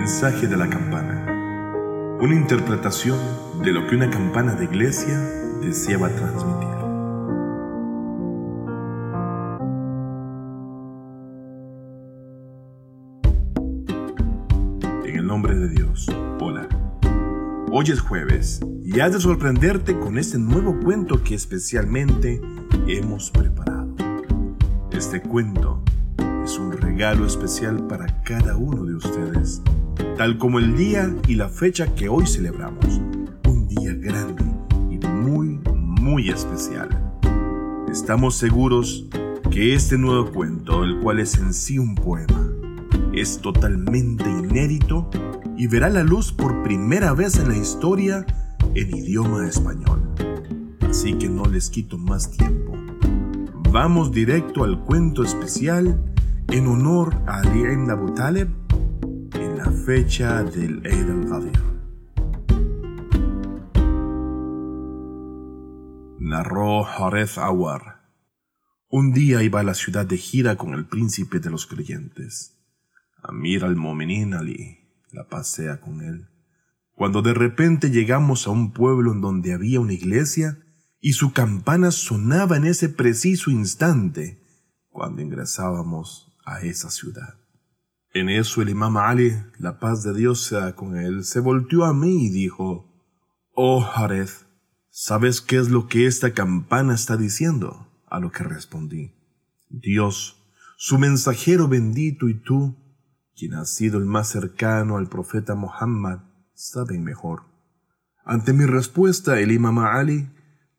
mensaje de la campana. Una interpretación de lo que una campana de iglesia deseaba transmitir. En el nombre de Dios, hola. Hoy es jueves y has de sorprenderte con este nuevo cuento que especialmente hemos preparado. Este cuento es un regalo especial para cada uno de ustedes, tal como el día y la fecha que hoy celebramos. Un día grande y muy, muy especial. Estamos seguros que este nuevo cuento, el cual es en sí un poema, es totalmente inédito y verá la luz por primera vez en la historia en idioma español. Así que no les quito más tiempo. Vamos directo al cuento especial en honor a Ali fecha del Eid al-Ghadir. Narró Hareth Awar. Un día iba a la ciudad de Gira con el príncipe de los creyentes. Amir al-Mominin Ali la pasea con él. Cuando de repente llegamos a un pueblo en donde había una iglesia y su campana sonaba en ese preciso instante cuando ingresábamos a esa ciudad. En eso el imam Ali, la paz de Dios sea con él, se volteó a mí y dijo, Oh Jareth, ¿sabes qué es lo que esta campana está diciendo? A lo que respondí, Dios, su mensajero bendito y tú, quien has sido el más cercano al profeta Muhammad, saben mejor. Ante mi respuesta, el imam Ali,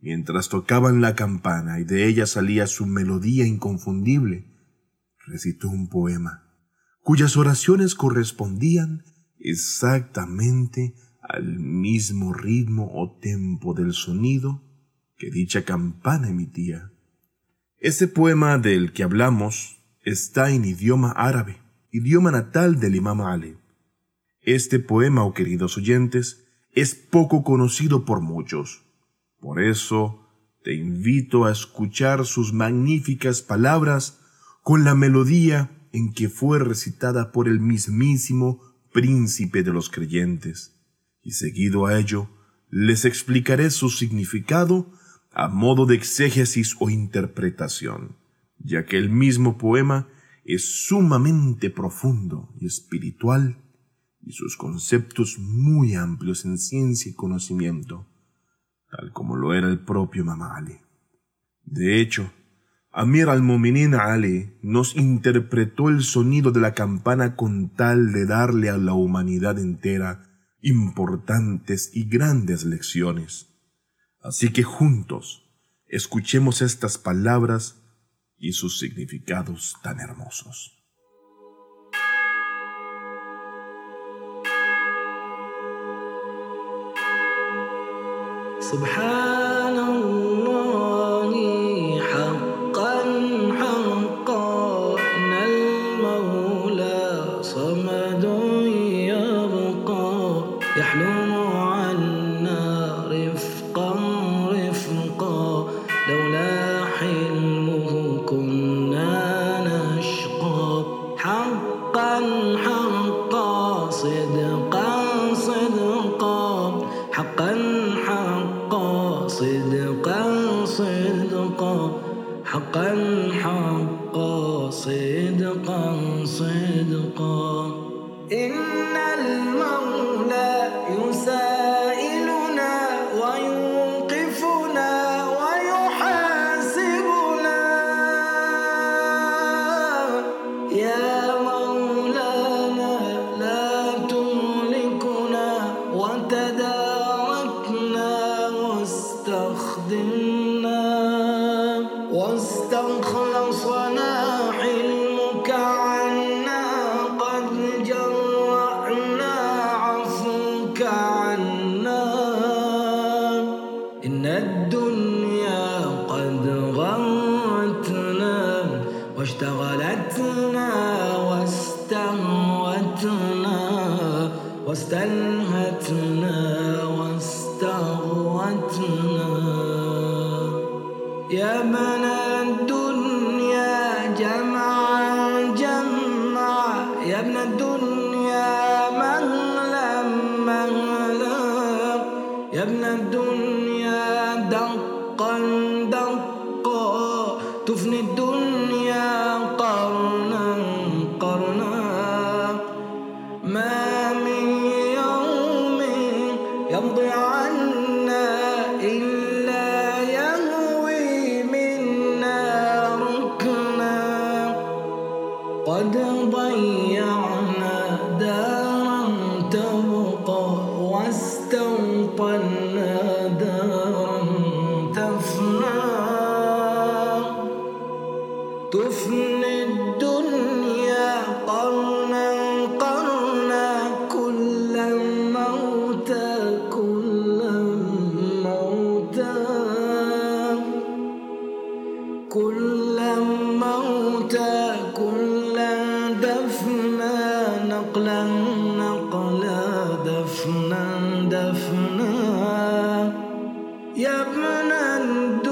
mientras tocaban la campana y de ella salía su melodía inconfundible, recitó un poema, cuyas oraciones correspondían exactamente al mismo ritmo o tempo del sonido que dicha campana emitía. Ese poema del que hablamos está en idioma árabe, idioma natal del imam Ali. Este poema, oh queridos oyentes, es poco conocido por muchos. Por eso te invito a escuchar sus magníficas palabras con la melodía en que fue recitada por el mismísimo príncipe de los creyentes, y seguido a ello les explicaré su significado a modo de exégesis o interpretación, ya que el mismo poema es sumamente profundo y espiritual, y sus conceptos muy amplios en ciencia y conocimiento, tal como lo era el propio Mamali. De hecho, Amir al-Mu'minin Ali nos interpretó el sonido de la campana con tal de darle a la humanidad entera importantes y grandes lecciones. Así que juntos escuchemos estas palabras y sus significados tan hermosos. Subhanallah. واشتغلتنا واستهوتنا واستنهتنا واستغوتنا. يا من دفنا دفنا يا ابن الدنيا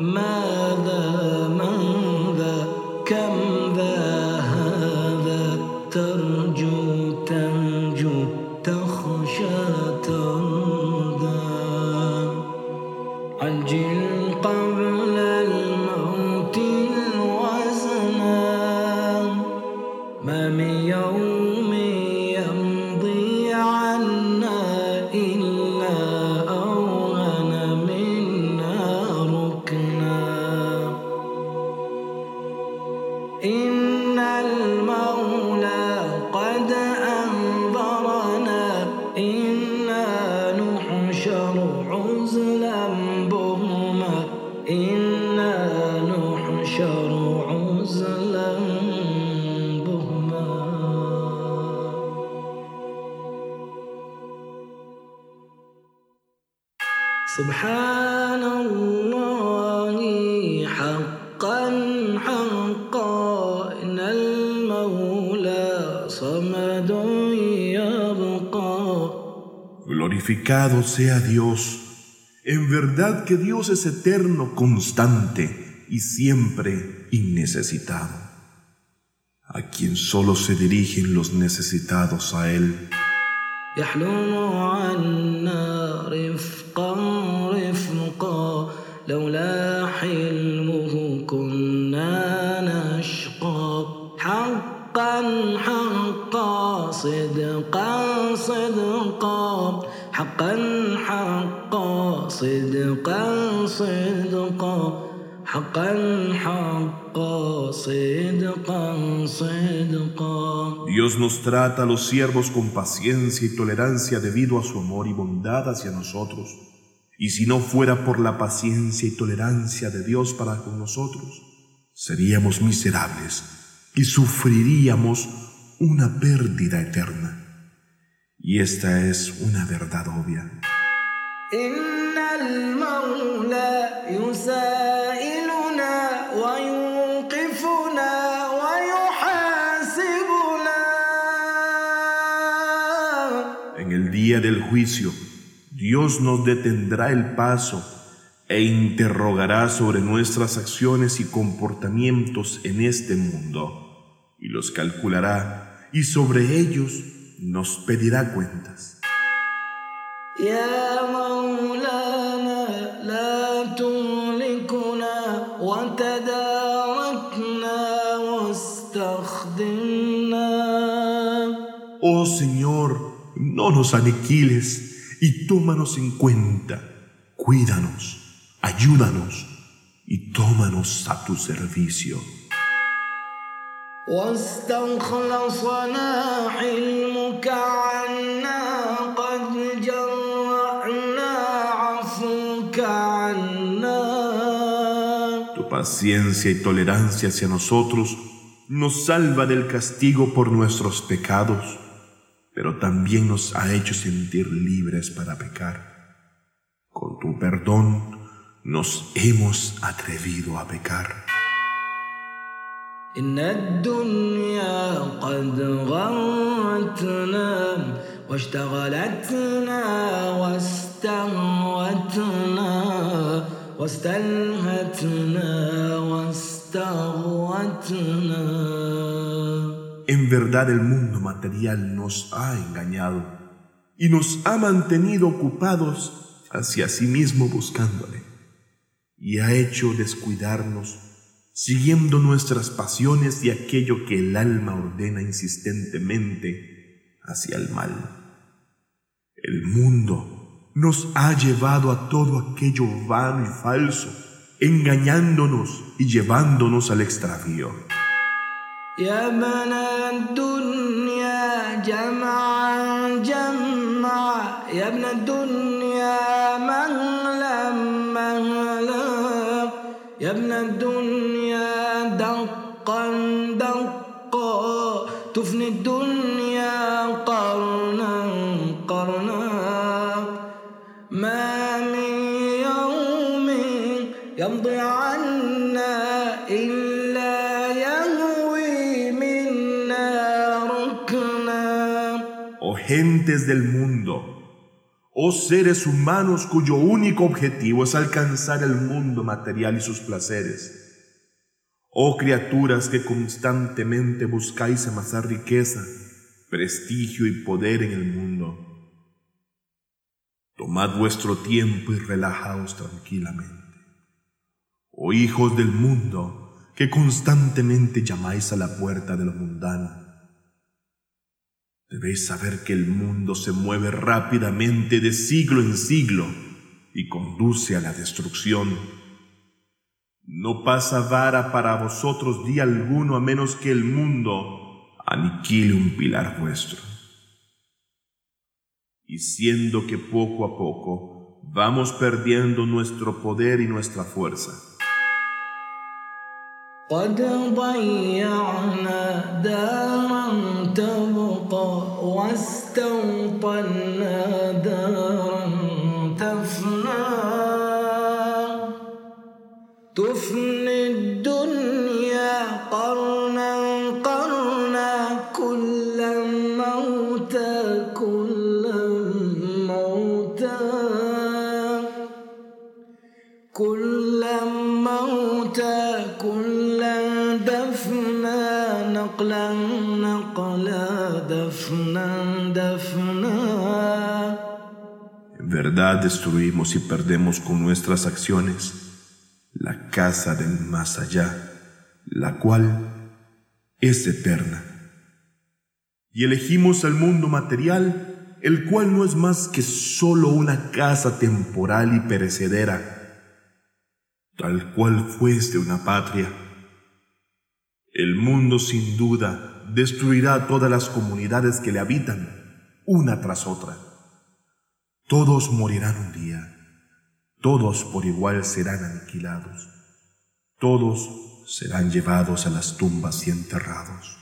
ماذا من Lord. Glorificado sea Dios. En verdad que Dios es eterno, constante y siempre innecesitado. A quien solo se dirigen los necesitados a Él. يحلم عنا حقا حقا صدقا صدقا حقا حقا صدقا صدقا Dios nos trata a los siervos con paciencia y tolerancia debido a su amor y bondad hacia nosotros. Y si no fuera por la paciencia y tolerancia de Dios para con nosotros, seríamos miserables y sufriríamos una pérdida eterna. Y esta es una verdad obvia. En el día del juicio, Dios nos detendrá el paso e interrogará sobre nuestras acciones y comportamientos en este mundo, y los calculará, y sobre ellos nos pedirá cuentas. Oh Señor, no nos aniquiles y tómanos en cuenta, cuídanos, ayúdanos y tómanos a tu servicio. واستخلصنا حلمك عنا قد جرأنا عفوك عنا Tu paciencia y tolerancia hacia nosotros nos salva del castigo por nuestros pecados, pero también nos ha hecho sentir libres para pecar. por tu perdón nos hemos atrevido a pecar. إن الدنيا قد غرتنا واشتغلتنا واستهوتنا واستلهتنا واستغوتنا En verdad el mundo material nos ha engañado y nos ha mantenido ocupados hacia sí mismo buscándole y ha hecho descuidarnos siguiendo nuestras pasiones y aquello que el alma ordena insistentemente hacia el mal. El mundo nos ha llevado a todo aquello vano y falso, engañándonos y llevándonos al extravío. تفني الدنيا قرنا قرنا ما من يوم يمضي عنا إلا يهوي منا ركنا Oh gentes del mundo, oh seres humanos cuyo único objetivo es alcanzar el mundo material y sus placeres. Oh criaturas que constantemente buscáis amasar riqueza, prestigio y poder en el mundo. Tomad vuestro tiempo y relajaos tranquilamente. Oh hijos del mundo, que constantemente llamáis a la puerta de lo mundano. Debéis saber que el mundo se mueve rápidamente de siglo en siglo y conduce a la destrucción. No pasa vara para vosotros día alguno a menos que el mundo aniquile un pilar vuestro. Y siendo que poco a poco vamos perdiendo nuestro poder y nuestra fuerza, قد ضيعنا دارا تبقى واستوطنا دارا تفني الدنيا قرنا قرنا كل موتى كل موتى كل موتى كل دفنا نقلا نقلا دفنا دفنا En verdad destruimos y perdemos con nuestras acciones la casa del más allá, la cual es eterna. Y elegimos el mundo material, el cual no es más que solo una casa temporal y perecedera, tal cual fuese una patria. El mundo sin duda destruirá todas las comunidades que le habitan, una tras otra. Todos morirán un día, todos por igual serán aniquilados, todos serán llevados a las tumbas y enterrados.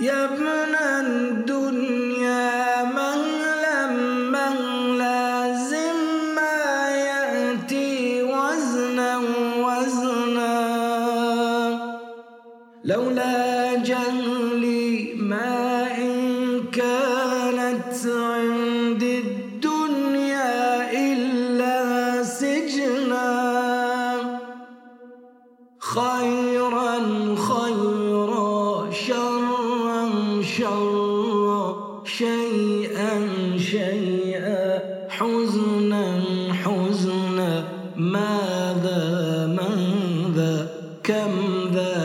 يا ابن الدنيا مهلا مهلا خيرا خيرا شرا شرا شيئا شيئا حزنا حزنا ماذا ماذا كم ذا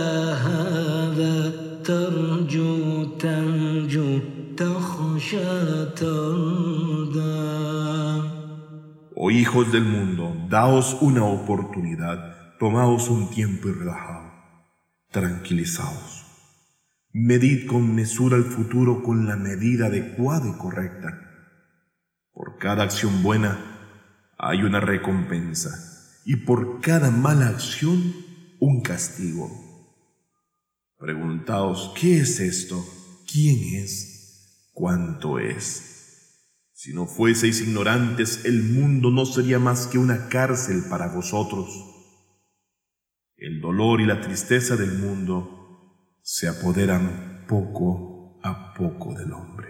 هذا ترجو تنجو تخشى تردى Oh hijos del mundo, daos una oportunidad, tomaos un tiempo y relajaos, tranquilizaos. Medid con mesura el futuro con la medida adecuada y correcta. Por cada acción buena hay una recompensa y por cada mala acción un castigo. Preguntaos, ¿qué es esto? ¿Quién es? ¿Cuánto es? Si no fueseis ignorantes, el mundo no sería más que una cárcel para vosotros. El dolor y la tristeza del mundo se apoderan poco a poco del hombre.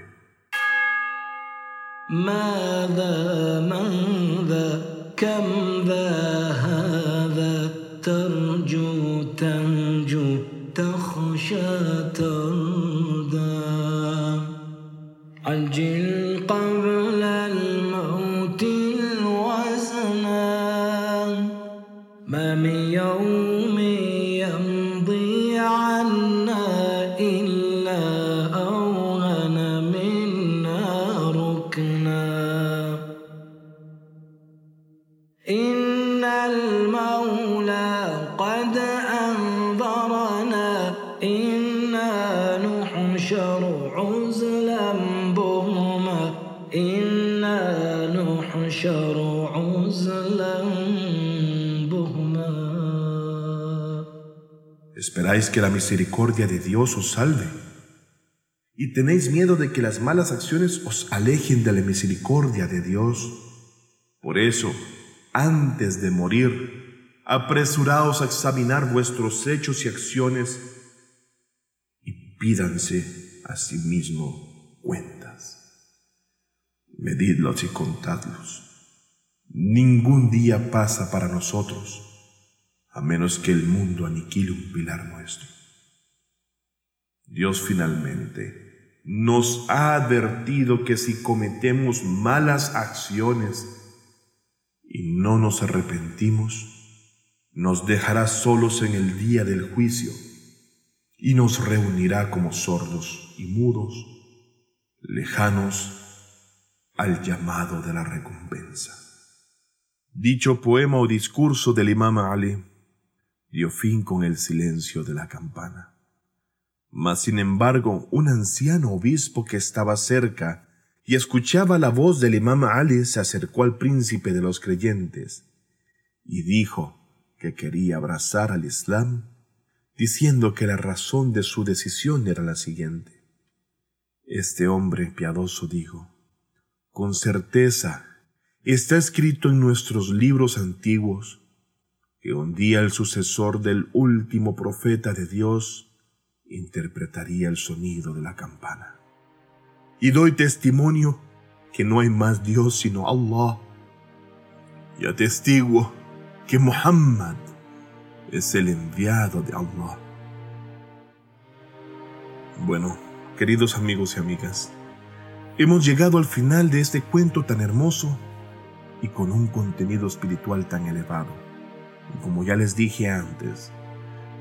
Esperáis que la misericordia de Dios os salve. Y tenéis miedo de que las malas acciones os alejen de la misericordia de Dios. Por eso, antes de morir, apresuraos a examinar vuestros hechos y acciones y pídanse a sí mismo cuentas. Medidlos y contadlos. Ningún día pasa para nosotros a menos que el mundo aniquile un pilar nuestro. Dios finalmente nos ha advertido que si cometemos malas acciones y no nos arrepentimos, nos dejará solos en el día del juicio y nos reunirá como sordos y mudos, lejanos al llamado de la recompensa. Dicho poema o discurso del imam Ali dio fin con el silencio de la campana. Mas, sin embargo, un anciano obispo que estaba cerca y escuchaba la voz del imam Ali se acercó al príncipe de los creyentes y dijo que quería abrazar al Islam, diciendo que la razón de su decisión era la siguiente. Este hombre piadoso dijo, con certeza está escrito en nuestros libros antiguos que un día el sucesor del último profeta de Dios interpretaría el sonido de la campana. Y doy testimonio que no hay más Dios sino Allah. Y atestiguo que Muhammad es el enviado de Allah. Bueno, queridos amigos y amigas, hemos llegado al final de este cuento tan hermoso y con un contenido espiritual tan elevado como ya les dije antes,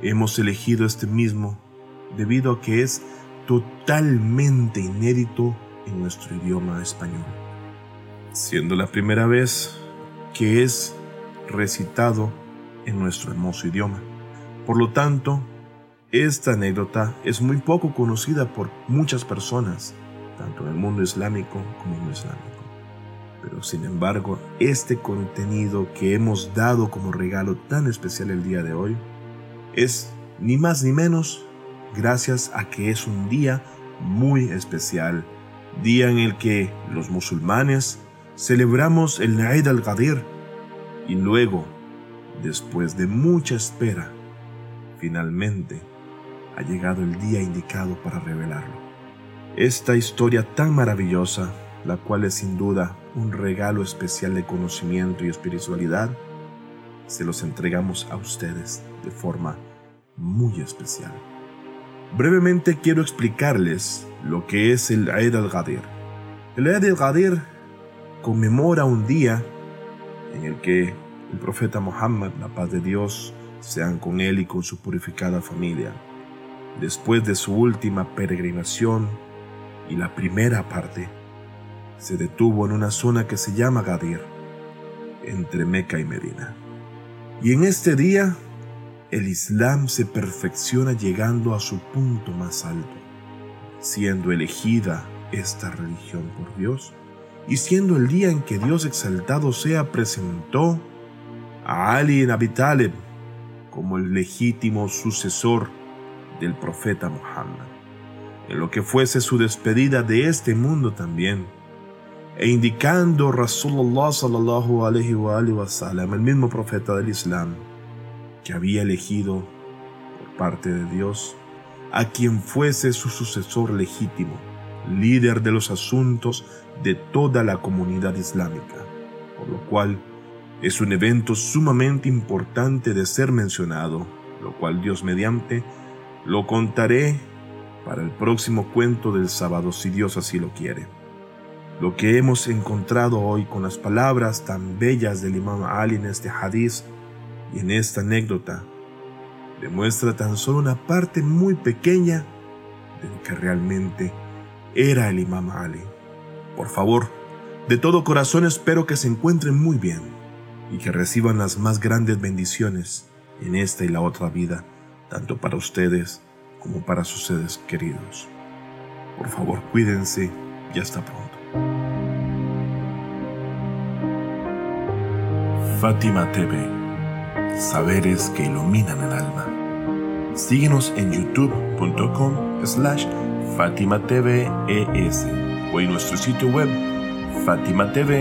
hemos elegido este mismo debido a que es totalmente inédito en nuestro idioma español, siendo la primera vez que es recitado en nuestro hermoso idioma. Por lo tanto, esta anécdota es muy poco conocida por muchas personas, tanto en el mundo islámico como no islámico. Pero sin embargo, este contenido que hemos dado como regalo tan especial el día de hoy es ni más ni menos gracias a que es un día muy especial, día en el que los musulmanes celebramos el Eid al-Ghadir y luego, después de mucha espera, finalmente ha llegado el día indicado para revelarlo. Esta historia tan maravillosa la cual es sin duda un regalo especial de conocimiento y espiritualidad, se los entregamos a ustedes de forma muy especial. Brevemente quiero explicarles lo que es el Eid al-Ghadir. El Eid al-Ghadir conmemora un día en el que el profeta Muhammad, la paz de Dios, sean con él y con su purificada familia, después de su última peregrinación y la primera parte se detuvo en una zona que se llama Gadir, entre Meca y Medina. Y en este día, el Islam se perfecciona llegando a su punto más alto, siendo elegida esta religión por Dios y siendo el día en que Dios exaltado sea presentó a Ali en Abi como el legítimo sucesor del profeta Muhammad, en lo que fuese su despedida de este mundo también e indicando Rasulullah sallallahu alaihi wa, el mismo profeta del Islam, que había elegido por parte de Dios a quien fuese su sucesor legítimo, líder de los asuntos de toda la comunidad islámica, por lo cual es un evento sumamente importante de ser mencionado, lo cual Dios mediante lo contaré para el próximo cuento del sábado si Dios así lo quiere. Lo que hemos encontrado hoy con las palabras tan bellas del imam Ali en este hadiz y en esta anécdota demuestra tan solo una parte muy pequeña de lo que realmente era el imam Ali. Por favor, de todo corazón espero que se encuentren muy bien y que reciban las más grandes bendiciones en esta y la otra vida, tanto para ustedes como para sus seres queridos. Por favor, cuídense y hasta pronto. Fátima TV. Saberes que iluminan el alma. Síguenos en youtube.com slash Fátima o en nuestro sitio web fatimatv.es.